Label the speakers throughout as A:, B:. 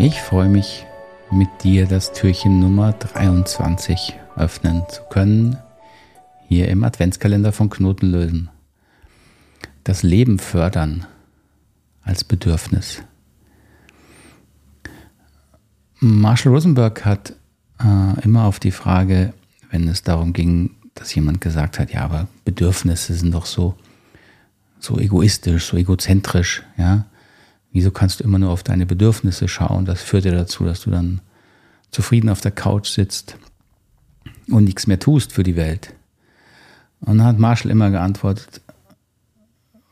A: Ich freue mich, mit dir das Türchen Nummer 23 öffnen zu können, hier im Adventskalender von Knoten lösen. Das Leben fördern als Bedürfnis. Marshall Rosenberg hat äh, immer auf die Frage, wenn es darum ging, dass jemand gesagt hat, ja, aber Bedürfnisse sind doch so, so egoistisch, so egozentrisch, ja. Wieso kannst du immer nur auf deine Bedürfnisse schauen? Das führt ja dazu, dass du dann zufrieden auf der Couch sitzt und nichts mehr tust für die Welt. Und dann hat Marshall immer geantwortet,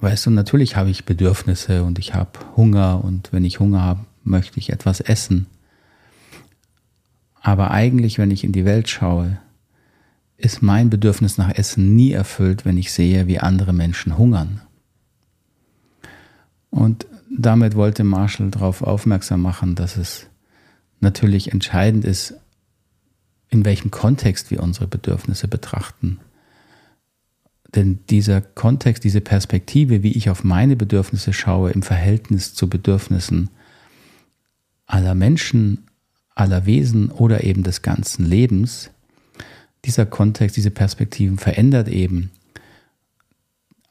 A: weißt du, natürlich habe ich Bedürfnisse und ich habe Hunger und wenn ich Hunger habe, möchte ich etwas essen. Aber eigentlich, wenn ich in die Welt schaue, ist mein Bedürfnis nach Essen nie erfüllt, wenn ich sehe, wie andere Menschen hungern. Und damit wollte Marshall darauf aufmerksam machen, dass es natürlich entscheidend ist, in welchem Kontext wir unsere Bedürfnisse betrachten. Denn dieser Kontext, diese Perspektive, wie ich auf meine Bedürfnisse schaue im Verhältnis zu Bedürfnissen aller Menschen, aller Wesen oder eben des ganzen Lebens, dieser Kontext, diese Perspektiven verändert eben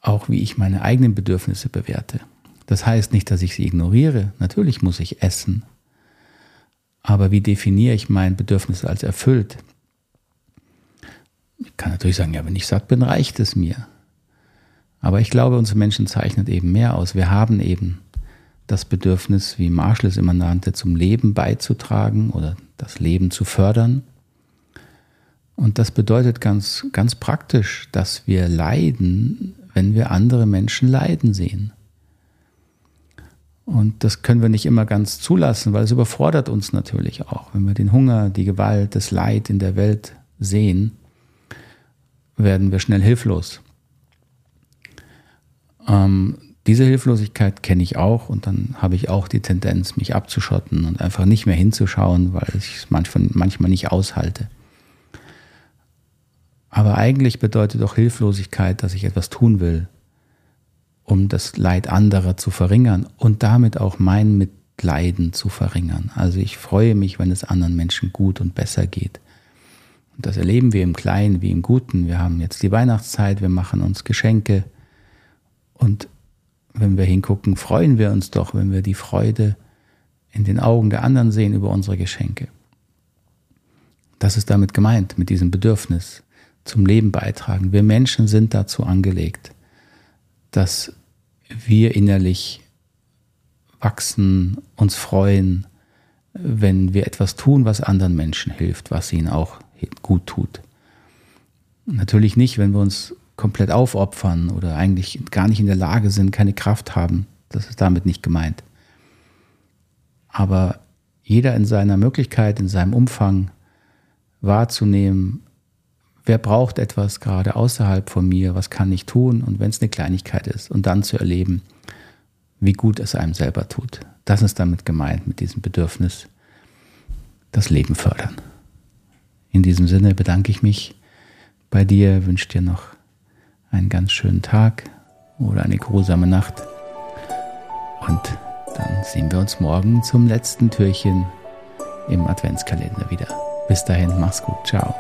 A: auch, wie ich meine eigenen Bedürfnisse bewerte. Das heißt nicht, dass ich sie ignoriere. Natürlich muss ich essen. Aber wie definiere ich mein Bedürfnis als erfüllt? Ich kann natürlich sagen, ja, wenn ich satt bin, reicht es mir. Aber ich glaube, unsere Menschen zeichnet eben mehr aus. Wir haben eben das Bedürfnis, wie Marshall es immer nannte, zum Leben beizutragen oder das Leben zu fördern. Und das bedeutet ganz, ganz praktisch, dass wir leiden, wenn wir andere Menschen leiden sehen. Und das können wir nicht immer ganz zulassen, weil es überfordert uns natürlich auch. Wenn wir den Hunger, die Gewalt, das Leid in der Welt sehen, werden wir schnell hilflos. Ähm, diese Hilflosigkeit kenne ich auch und dann habe ich auch die Tendenz, mich abzuschotten und einfach nicht mehr hinzuschauen, weil ich es manchmal, manchmal nicht aushalte. Aber eigentlich bedeutet doch Hilflosigkeit, dass ich etwas tun will, um das Leid anderer zu verringern und damit auch mein Mitleiden zu verringern. Also ich freue mich, wenn es anderen Menschen gut und besser geht. Und das erleben wir im Kleinen wie im Guten. Wir haben jetzt die Weihnachtszeit, wir machen uns Geschenke und wenn wir hingucken, freuen wir uns doch, wenn wir die Freude in den Augen der anderen sehen über unsere Geschenke. Das ist damit gemeint, mit diesem Bedürfnis zum Leben beitragen. Wir Menschen sind dazu angelegt dass wir innerlich wachsen, uns freuen, wenn wir etwas tun, was anderen Menschen hilft, was ihnen auch gut tut. Natürlich nicht, wenn wir uns komplett aufopfern oder eigentlich gar nicht in der Lage sind, keine Kraft haben. Das ist damit nicht gemeint. Aber jeder in seiner Möglichkeit, in seinem Umfang wahrzunehmen, wer braucht etwas gerade außerhalb von mir, was kann ich tun und wenn es eine Kleinigkeit ist und dann zu erleben, wie gut es einem selber tut. Das ist damit gemeint mit diesem Bedürfnis, das Leben fördern. In diesem Sinne bedanke ich mich bei dir, wünsche dir noch einen ganz schönen Tag oder eine grusame Nacht und dann sehen wir uns morgen zum letzten Türchen im Adventskalender wieder. Bis dahin, mach's gut, ciao.